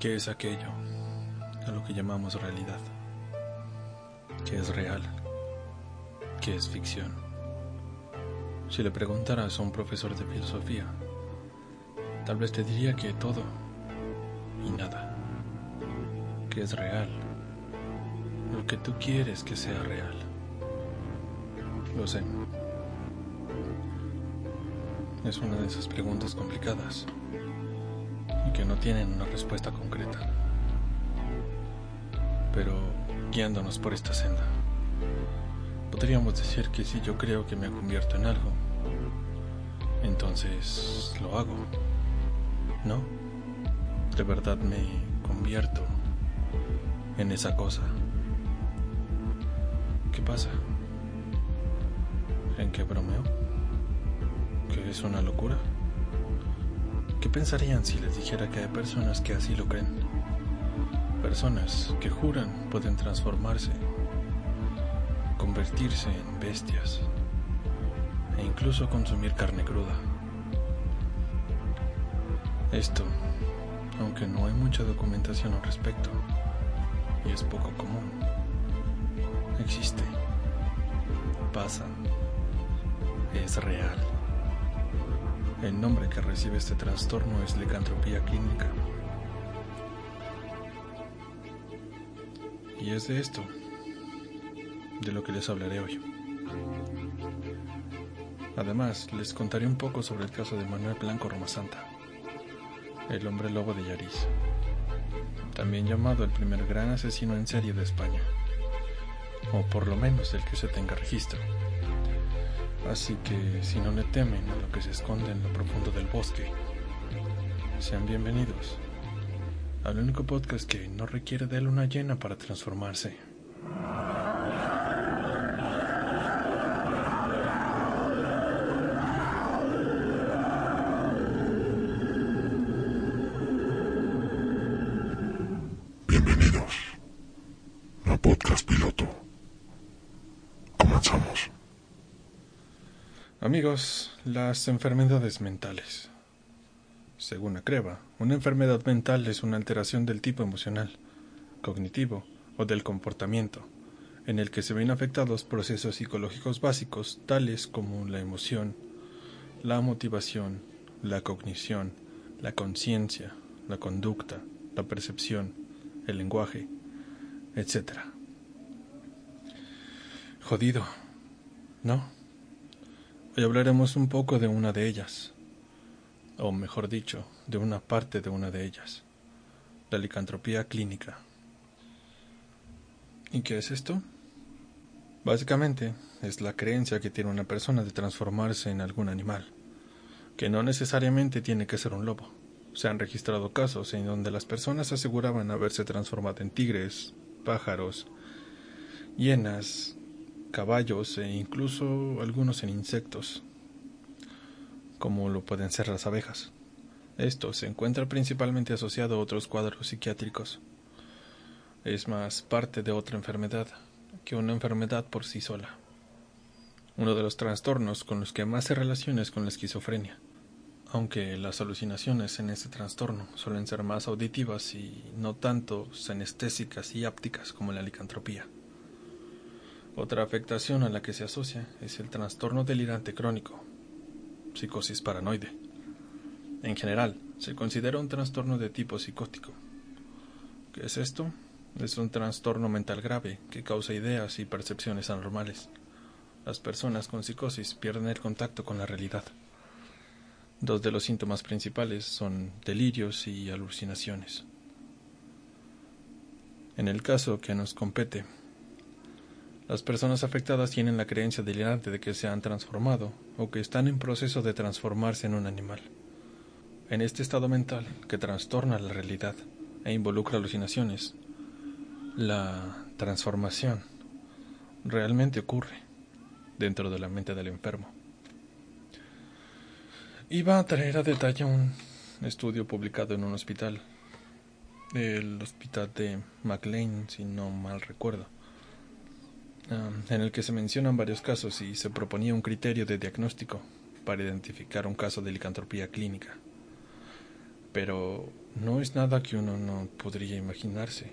¿Qué es aquello a lo que llamamos realidad? ¿Qué es real? ¿Qué es ficción? Si le preguntaras a un profesor de filosofía, tal vez te diría que todo y nada, que es real, lo que tú quieres que sea real. Lo sé. Es una de esas preguntas complicadas que no tienen una respuesta concreta. Pero guiándonos por esta senda, podríamos decir que si yo creo que me convierto en algo, entonces lo hago. ¿No? De verdad me convierto en esa cosa. ¿Qué pasa? ¿En qué bromeo? ¿Que es una locura? ¿Qué pensarían si les dijera que hay personas que así lo creen? Personas que juran pueden transformarse, convertirse en bestias e incluso consumir carne cruda. Esto, aunque no hay mucha documentación al respecto, y es poco común, existe, pasa, es real. El nombre que recibe este trastorno es licantropía clínica. Y es de esto de lo que les hablaré hoy. Además, les contaré un poco sobre el caso de Manuel Blanco Romasanta, el hombre lobo de Yariz, también llamado el primer gran asesino en serie de España, o por lo menos el que se tenga registro. Así que si no le temen a lo que se esconde en lo profundo del bosque, sean bienvenidos al único podcast que no requiere de luna llena para transformarse. Bienvenidos a Podcast Piloto. Comenzamos. Amigos, las enfermedades mentales. Según Acreva, una enfermedad mental es una alteración del tipo emocional, cognitivo o del comportamiento, en el que se ven afectados procesos psicológicos básicos tales como la emoción, la motivación, la cognición, la conciencia, la conducta, la percepción, el lenguaje, etc. Jodido, ¿no? Hoy hablaremos un poco de una de ellas, o mejor dicho, de una parte de una de ellas, la licantropía clínica. ¿Y qué es esto? Básicamente, es la creencia que tiene una persona de transformarse en algún animal, que no necesariamente tiene que ser un lobo. Se han registrado casos en donde las personas aseguraban haberse transformado en tigres, pájaros, hienas, caballos e incluso algunos en insectos, como lo pueden ser las abejas. Esto se encuentra principalmente asociado a otros cuadros psiquiátricos. Es más parte de otra enfermedad que una enfermedad por sí sola. Uno de los trastornos con los que más se relaciona es con la esquizofrenia, aunque las alucinaciones en este trastorno suelen ser más auditivas y no tanto senestésicas y ápticas como la licantropía. Otra afectación a la que se asocia es el trastorno delirante crónico, psicosis paranoide. En general, se considera un trastorno de tipo psicótico. ¿Qué es esto? Es un trastorno mental grave que causa ideas y percepciones anormales. Las personas con psicosis pierden el contacto con la realidad. Dos de los síntomas principales son delirios y alucinaciones. En el caso que nos compete, las personas afectadas tienen la creencia delirante de que se han transformado o que están en proceso de transformarse en un animal. En este estado mental que trastorna la realidad e involucra alucinaciones, la transformación realmente ocurre dentro de la mente del enfermo. Iba a traer a detalle un estudio publicado en un hospital, el hospital de McLean, si no mal recuerdo, en el que se mencionan varios casos y se proponía un criterio de diagnóstico para identificar un caso de licantropía clínica. pero no es nada que uno no podría imaginarse.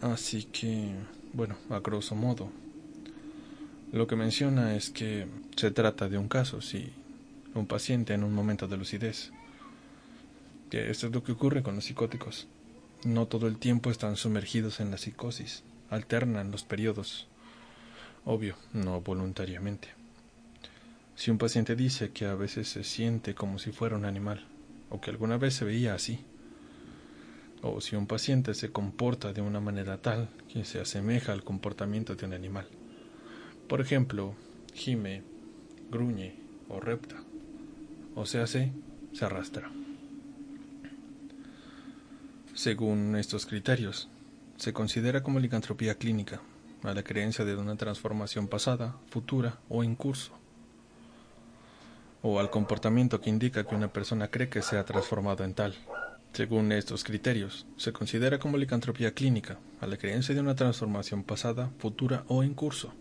Así que, bueno, a grosso modo, lo que menciona es que se trata de un caso, si un paciente en un momento de lucidez. Esto es lo que ocurre con los psicóticos. No todo el tiempo están sumergidos en la psicosis, alternan los periodos. Obvio, no voluntariamente. Si un paciente dice que a veces se siente como si fuera un animal, o que alguna vez se veía así, o si un paciente se comporta de una manera tal que se asemeja al comportamiento de un animal. Por ejemplo, gime, gruñe o repta, o se hace, se arrastra. Según estos criterios, se considera como licantropía clínica a la creencia de una transformación pasada, futura o en curso, o al comportamiento que indica que una persona cree que se ha transformado en tal. Según estos criterios, se considera como licantropía clínica a la creencia de una transformación pasada, futura o en curso,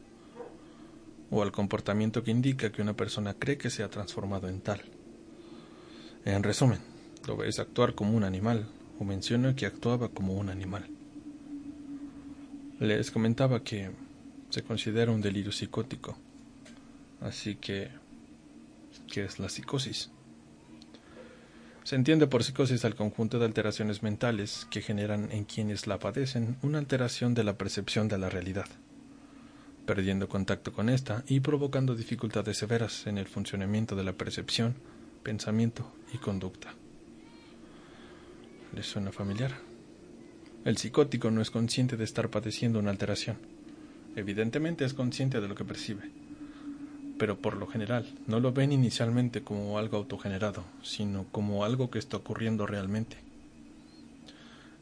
o al comportamiento que indica que una persona cree que se ha transformado en tal. En resumen, lo ves actuar como un animal, o menciona que actuaba como un animal. Les comentaba que se considera un delirio psicótico, así que, ¿qué es la psicosis? Se entiende por psicosis al conjunto de alteraciones mentales que generan en quienes la padecen una alteración de la percepción de la realidad, perdiendo contacto con ésta y provocando dificultades severas en el funcionamiento de la percepción, pensamiento y conducta. ¿Les suena familiar? El psicótico no es consciente de estar padeciendo una alteración. Evidentemente es consciente de lo que percibe. Pero por lo general no lo ven inicialmente como algo autogenerado, sino como algo que está ocurriendo realmente.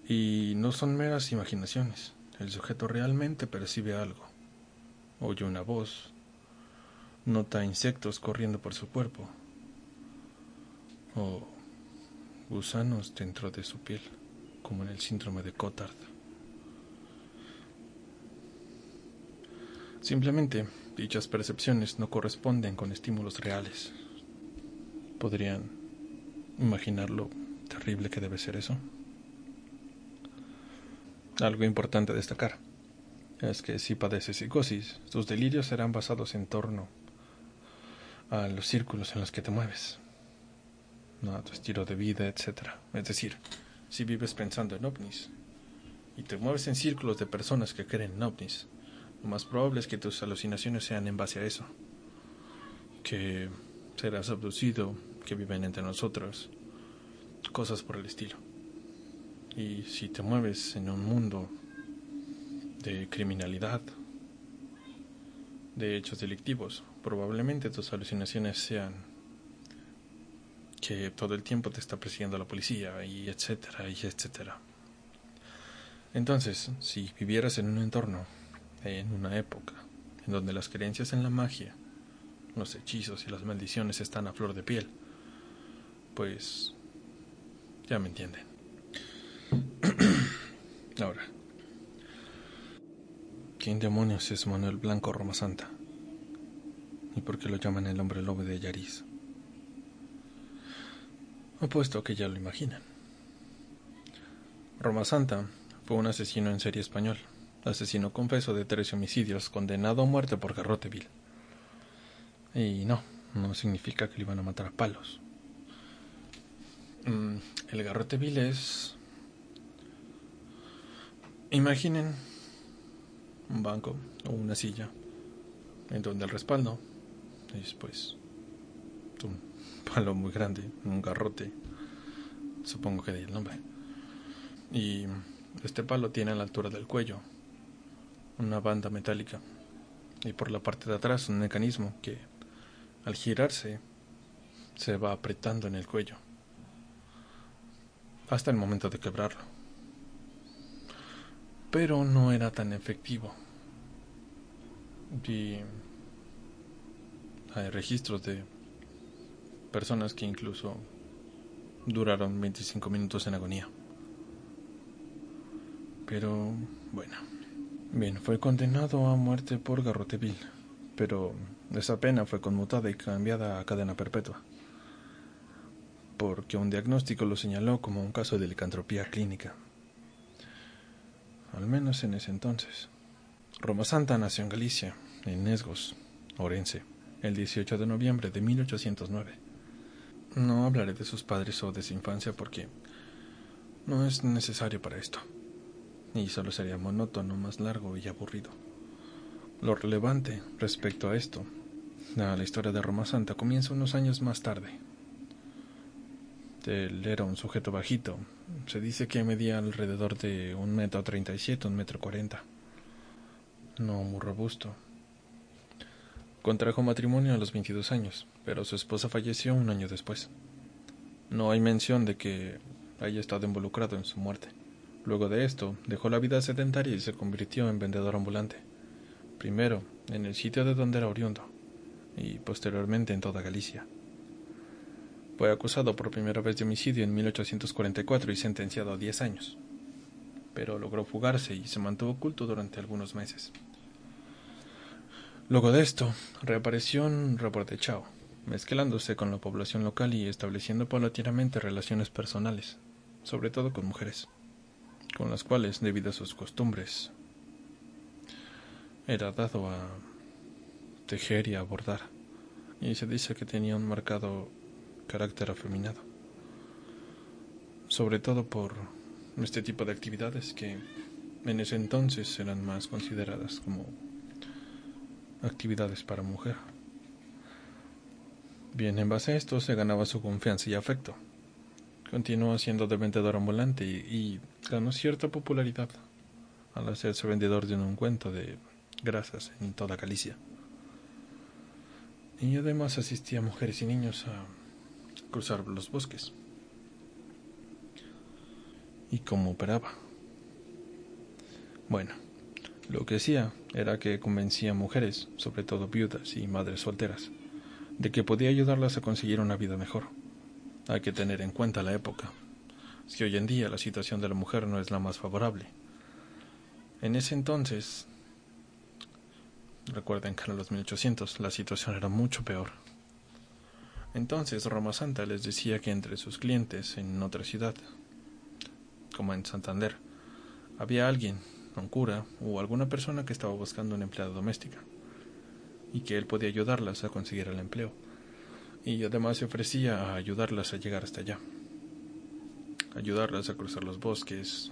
Y no son meras imaginaciones, el sujeto realmente percibe algo, oye una voz, nota insectos corriendo por su cuerpo, o gusanos dentro de su piel, como en el síndrome de Cotard. Simplemente Dichas percepciones no corresponden con estímulos reales. ¿Podrían imaginar lo terrible que debe ser eso? Algo importante a destacar es que si padeces psicosis, tus delirios serán basados en torno a los círculos en los que te mueves, a tu estilo de vida, etc. Es decir, si vives pensando en ovnis y te mueves en círculos de personas que creen en ovnis, lo más probable es que tus alucinaciones sean en base a eso. Que serás abducido, que viven entre nosotros, cosas por el estilo. Y si te mueves en un mundo de criminalidad, de hechos delictivos, probablemente tus alucinaciones sean que todo el tiempo te está persiguiendo la policía y etcétera y etcétera. Entonces, si vivieras en un entorno en una época en donde las creencias en la magia, los hechizos y las maldiciones están a flor de piel, pues ya me entienden. Ahora, ¿quién demonios es Manuel Blanco Roma Santa? ¿Y por qué lo llaman el hombre lobo de Yariz? Apuesto que ya lo imaginan. Roma Santa fue un asesino en serie español asesino confeso de tres homicidios, condenado a muerte por garrote vil. Y no, no significa que le iban a matar a palos. Mm, el garrote vil es... Imaginen un banco o una silla en donde el respaldo es pues un palo muy grande, un garrote, supongo que de ahí el nombre. Y este palo tiene a la altura del cuello una banda metálica y por la parte de atrás un mecanismo que al girarse se va apretando en el cuello hasta el momento de quebrarlo. Pero no era tan efectivo. Y hay registros de personas que incluso duraron 25 minutos en agonía. Pero bueno. Bien, fue condenado a muerte por garrote vil, pero esa pena fue conmutada y cambiada a cadena perpetua. porque un diagnóstico lo señaló como un caso de licantropía clínica. Al menos en ese entonces. Roma Santa nació en Galicia, en Nesgos, Orense, el 18 de noviembre de 1809. No hablaré de sus padres o de su infancia porque no es necesario para esto, y solo sería monótono, más largo y aburrido. Lo relevante respecto a esto, a la historia de Roma Santa, comienza unos años más tarde. Él era un sujeto bajito, se dice que medía alrededor de un metro treinta y siete, un metro cuarenta. No muy robusto, Contrajo matrimonio a los 22 años, pero su esposa falleció un año después. No hay mención de que haya estado involucrado en su muerte. Luego de esto, dejó la vida sedentaria y se convirtió en vendedor ambulante. Primero en el sitio de donde era oriundo, y posteriormente en toda Galicia. Fue acusado por primera vez de homicidio en 1844 y sentenciado a 10 años. Pero logró fugarse y se mantuvo oculto durante algunos meses. Luego de esto, reapareció en Chao, mezclándose con la población local y estableciendo paulatinamente relaciones personales, sobre todo con mujeres, con las cuales, debido a sus costumbres, era dado a tejer y a bordar, y se dice que tenía un marcado carácter afeminado, sobre todo por este tipo de actividades que en ese entonces eran más consideradas como actividades para mujer. Bien, en base a esto se ganaba su confianza y afecto. Continuó siendo de vendedor ambulante y, ganó cierta popularidad al hacerse vendedor de un cuento de grasas en toda Galicia. Y además asistía a mujeres y niños a cruzar los bosques. ¿Y cómo operaba? Bueno, lo que hacía era que convencía a mujeres, sobre todo viudas y madres solteras, de que podía ayudarlas a conseguir una vida mejor. Hay que tener en cuenta la época. Si hoy en día la situación de la mujer no es la más favorable. En ese entonces, recuerden que en los 1800 la situación era mucho peor. Entonces Roma Santa les decía que entre sus clientes en otra ciudad, como en Santander, había alguien un cura o alguna persona que estaba buscando una empleada doméstica y que él podía ayudarlas a conseguir el empleo y además se ofrecía a ayudarlas a llegar hasta allá, ayudarlas a cruzar los bosques,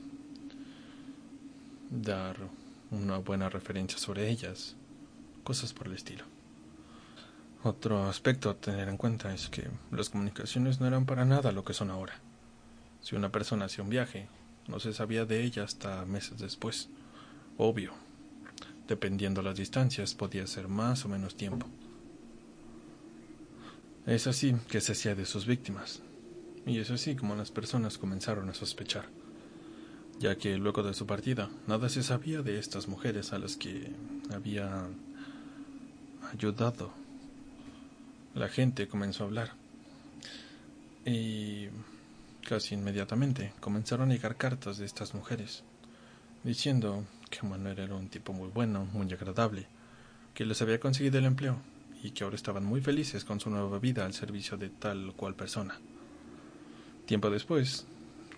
dar una buena referencia sobre ellas, cosas por el estilo. Otro aspecto a tener en cuenta es que las comunicaciones no eran para nada lo que son ahora. Si una persona hacía un viaje no se sabía de ella hasta meses después. Obvio. Dependiendo las distancias, podía ser más o menos tiempo. Es así que se hacía de sus víctimas. Y es así como las personas comenzaron a sospechar, ya que luego de su partida nada se sabía de estas mujeres a las que había ayudado. La gente comenzó a hablar. Y Casi inmediatamente comenzaron a llegar cartas de estas mujeres, diciendo que Manuel era un tipo muy bueno, muy agradable, que les había conseguido el empleo y que ahora estaban muy felices con su nueva vida al servicio de tal o cual persona. Tiempo después,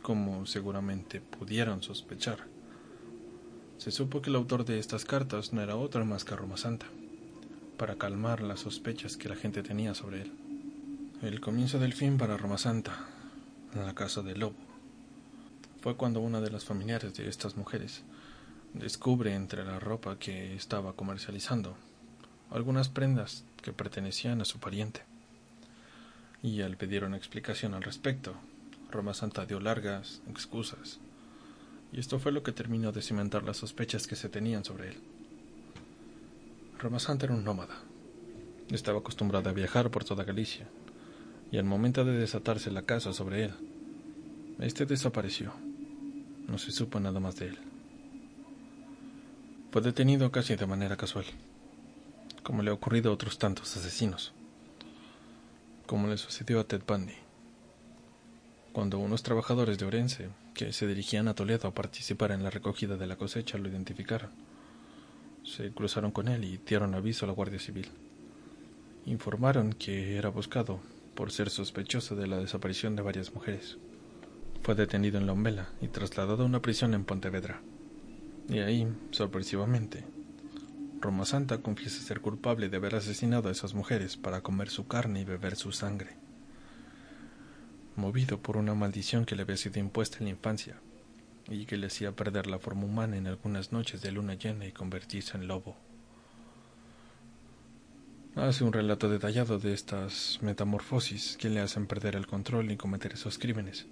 como seguramente pudieron sospechar, se supo que el autor de estas cartas no era otro más que Roma Santa, para calmar las sospechas que la gente tenía sobre él. El comienzo del fin para Roma Santa en la casa del lobo. Fue cuando una de las familiares de estas mujeres descubre entre la ropa que estaba comercializando algunas prendas que pertenecían a su pariente. Y al pedir una explicación al respecto, Roma Santa dio largas excusas, y esto fue lo que terminó de cimentar las sospechas que se tenían sobre él. Roma Santa era un nómada. Estaba acostumbrada a viajar por toda Galicia, y al momento de desatarse la casa sobre él, este desapareció. No se supo nada más de él. Fue detenido casi de manera casual, como le ha ocurrido a otros tantos asesinos, como le sucedió a Ted Bundy, cuando unos trabajadores de Orense, que se dirigían a Toledo a participar en la recogida de la cosecha, lo identificaron. Se cruzaron con él y dieron aviso a la Guardia Civil. Informaron que era buscado por ser sospechoso de la desaparición de varias mujeres. Fue detenido en Lombela y trasladado a una prisión en Pontevedra. Y ahí, sorpresivamente, Roma Santa confiesa ser culpable de haber asesinado a esas mujeres para comer su carne y beber su sangre. Movido por una maldición que le había sido impuesta en la infancia y que le hacía perder la forma humana en algunas noches de luna llena y convertirse en lobo. Hace un relato detallado de estas metamorfosis que le hacen perder el control y cometer esos crímenes.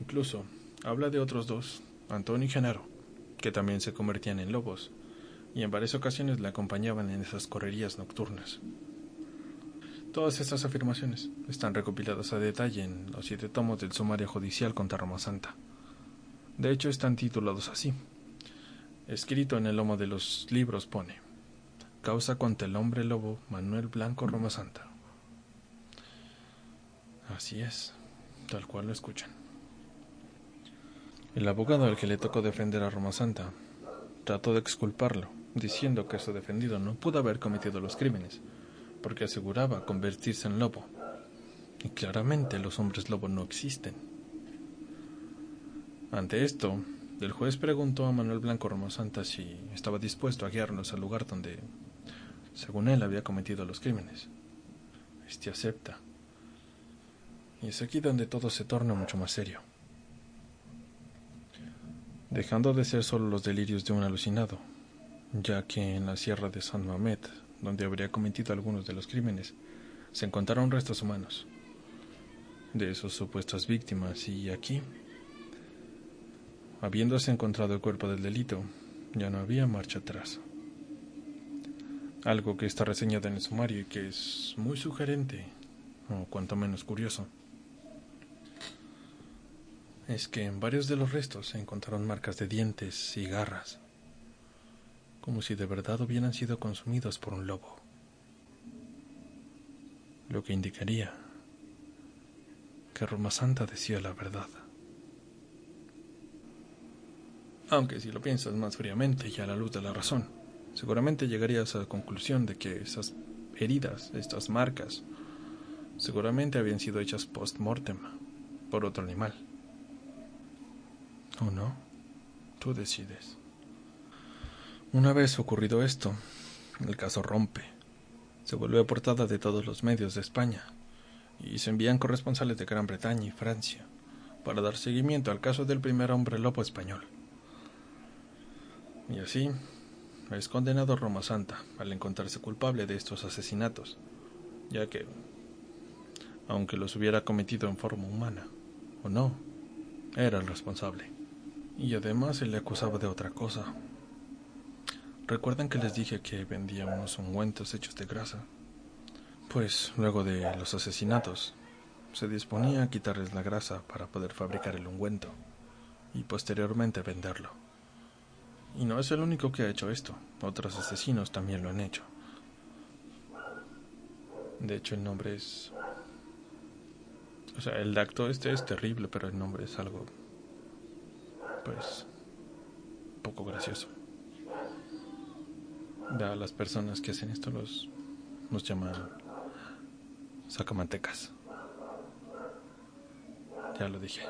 Incluso habla de otros dos, Antonio y Genaro, que también se convertían en lobos, y en varias ocasiones le acompañaban en esas correrías nocturnas. Todas estas afirmaciones están recopiladas a detalle en los siete tomos del sumario judicial contra Roma Santa. De hecho, están titulados así. Escrito en el lomo de los libros pone Causa contra el hombre lobo Manuel Blanco Roma Santa. Así es, tal cual lo escuchan. El abogado al que le tocó defender a Roma Santa trató de exculparlo, diciendo que su defendido no pudo haber cometido los crímenes, porque aseguraba convertirse en lobo. Y claramente los hombres lobo no existen. Ante esto, el juez preguntó a Manuel Blanco Roma Santa si estaba dispuesto a guiarnos al lugar donde según él había cometido los crímenes. Este acepta. Y es aquí donde todo se torna mucho más serio. Dejando de ser solo los delirios de un alucinado, ya que en la sierra de San Mamet, donde habría cometido algunos de los crímenes, se encontraron restos humanos de sus supuestas víctimas y aquí, habiéndose encontrado el cuerpo del delito, ya no había marcha atrás algo que está reseñado en el sumario y que es muy sugerente, o cuanto menos curioso, es que en varios de los restos se encontraron marcas de dientes y garras, como si de verdad hubieran sido consumidos por un lobo, lo que indicaría que Roma Santa decía la verdad. Aunque si lo piensas más fríamente y a la luz de la razón, seguramente llegarías a la conclusión de que esas heridas, estas marcas, seguramente habían sido hechas post-mortem por otro animal. ¿O no? Tú decides. Una vez ocurrido esto, el caso rompe. Se vuelve portada de todos los medios de España y se envían corresponsales de Gran Bretaña y Francia para dar seguimiento al caso del primer hombre lobo español. Y así, es condenado Roma Santa al encontrarse culpable de estos asesinatos, ya que, aunque los hubiera cometido en forma humana, o no, era el responsable. Y además se le acusaba de otra cosa. ¿Recuerdan que les dije que vendía unos ungüentos hechos de grasa? Pues luego de los asesinatos, se disponía a quitarles la grasa para poder fabricar el ungüento y posteriormente venderlo. Y no es el único que ha hecho esto. Otros asesinos también lo han hecho. De hecho, el nombre es... O sea, el acto este es terrible, pero el nombre es algo... Pues... poco gracioso. A las personas que hacen esto los... nos llaman... sacamantecas. Ya lo dije.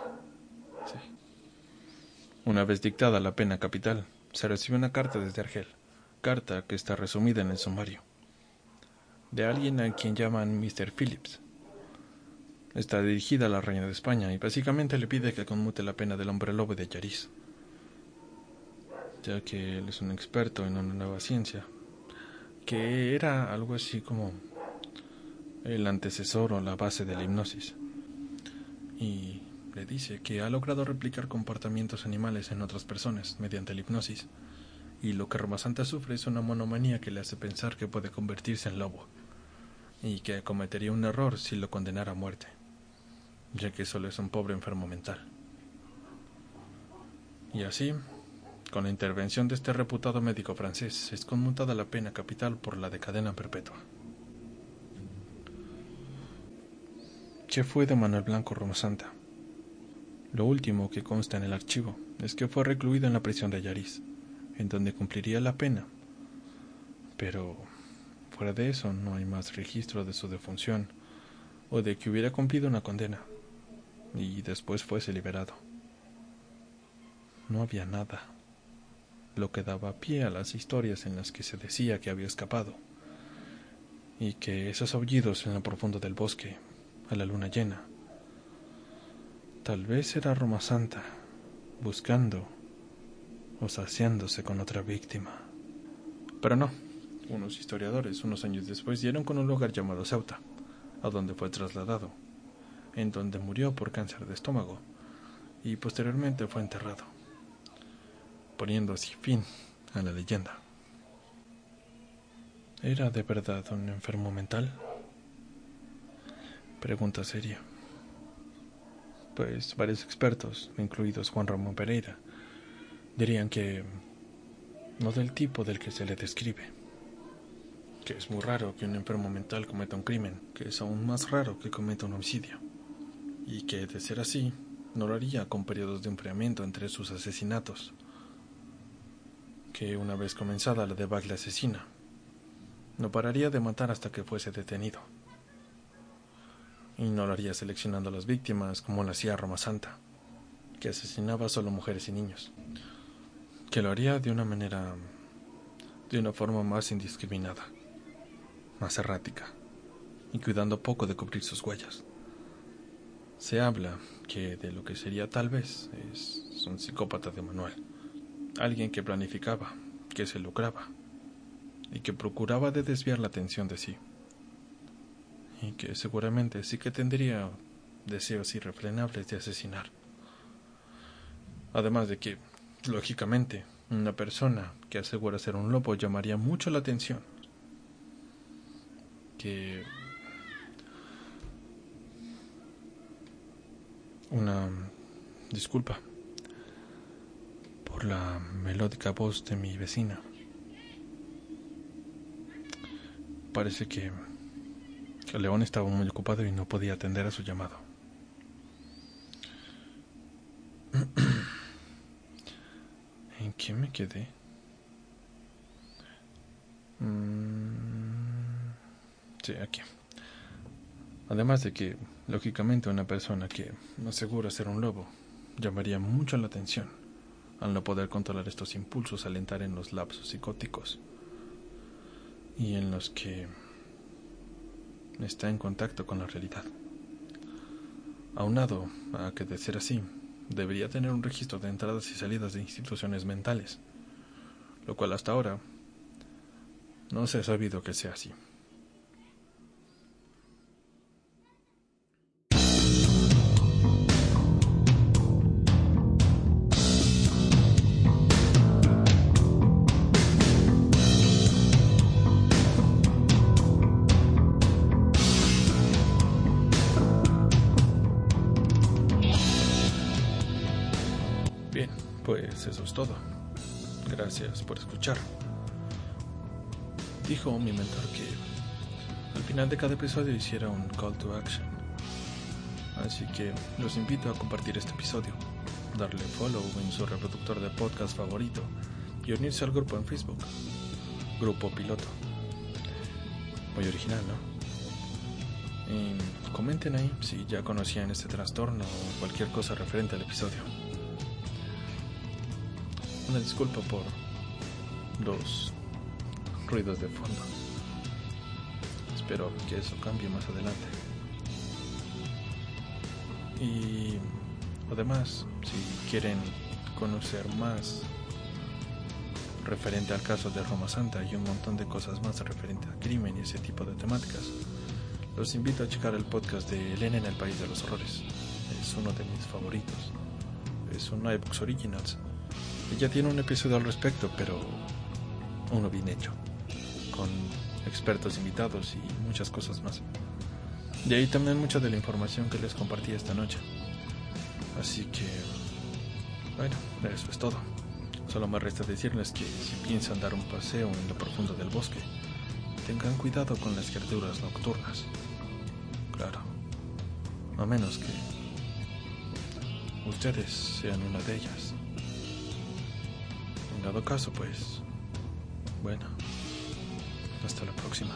Una vez dictada la pena capital, se recibe una carta desde Argel, carta que está resumida en el sumario, de alguien a quien llaman Mr. Phillips. Está dirigida a la reina de España y básicamente le pide que conmute la pena del hombre lobo de Yaris, ya que él es un experto en una nueva ciencia, que era algo así como el antecesor o la base de la hipnosis. Y dice que ha logrado replicar comportamientos animales en otras personas mediante la hipnosis, y lo que Roma Santa sufre es una monomanía que le hace pensar que puede convertirse en lobo, y que cometería un error si lo condenara a muerte, ya que solo es un pobre enfermo mental. Y así, con la intervención de este reputado médico francés, es conmutada la pena capital por la de cadena perpetua. ¿Qué fue de Manuel Blanco Roma Santa? Lo último que consta en el archivo es que fue recluido en la prisión de Ayariz, en donde cumpliría la pena. Pero fuera de eso no hay más registro de su defunción o de que hubiera cumplido una condena y después fuese liberado. No había nada, lo que daba pie a las historias en las que se decía que había escapado, y que esos aullidos en lo profundo del bosque, a la luna llena, tal vez era Roma Santa, buscando o saciándose con otra víctima. Pero no, unos historiadores unos años después dieron con un lugar llamado Ceuta, a donde fue trasladado, en donde murió por cáncer de estómago y posteriormente fue enterrado, poniendo así fin a la leyenda. ¿Era de verdad un enfermo mental? Pregunta seria. Pues varios expertos, incluidos Juan Ramón Pereira, dirían que no del tipo del que se le describe que es muy raro que un enfermo mental cometa un crimen, que es aún más raro que cometa un homicidio, y que, de ser así, no lo haría con periodos de enfriamiento entre sus asesinatos, que una vez comenzada la debacle asesina, no pararía de matar hasta que fuese detenido, y no lo haría seleccionando a las víctimas como lo hacía Roma Santa, que asesinaba solo mujeres y niños, que lo haría de una manera, de una forma más indiscriminada más errática, y cuidando poco de cubrir sus huellas. Se habla que de lo que sería tal vez es un psicópata de manual, alguien que planificaba, que se lucraba y que procuraba de desviar la atención de sí, y que seguramente sí que tendría deseos irrefrenables de asesinar. Además de que, lógicamente, una persona que asegura ser un lobo llamaría mucho la atención que una disculpa por la melódica voz de mi vecina. Parece que el león estaba muy ocupado y no podía atender a su llamado. ¿En qué me quedé? Mm. Sí, aquí. Además de que, lógicamente, una persona que asegura ser un lobo llamaría mucho la atención al no poder controlar estos impulsos al entrar en los lapsos psicóticos y en los que está en contacto con la realidad. Aunado a que de ser así, debería tener un registro de entradas y salidas de instituciones mentales, lo cual hasta ahora no se ha sabido que sea así. Por escuchar. Dijo mi mentor que al final de cada episodio hiciera un call to action. Así que los invito a compartir este episodio, darle follow en su reproductor de podcast favorito y unirse al grupo en Facebook. Grupo Piloto. Muy original, ¿no? Y comenten ahí si ya conocían este trastorno o cualquier cosa referente al episodio. Una disculpa por los ruidos de fondo. Espero que eso cambie más adelante. Y además, si quieren conocer más referente al caso de Roma Santa y un montón de cosas más referente al crimen y ese tipo de temáticas, los invito a checar el podcast de Elena en el País de los Horrores. Es uno de mis favoritos. Es un iBooks Originals ya tiene un episodio al respecto, pero uno bien hecho, con expertos invitados y muchas cosas más. De ahí también mucha de la información que les compartí esta noche. Así que, bueno, eso es todo. Solo me resta decirles que si piensan dar un paseo en lo profundo del bosque, tengan cuidado con las criaturas nocturnas. Claro, a menos que ustedes sean una de ellas. En dado caso, pues, bueno, hasta la próxima.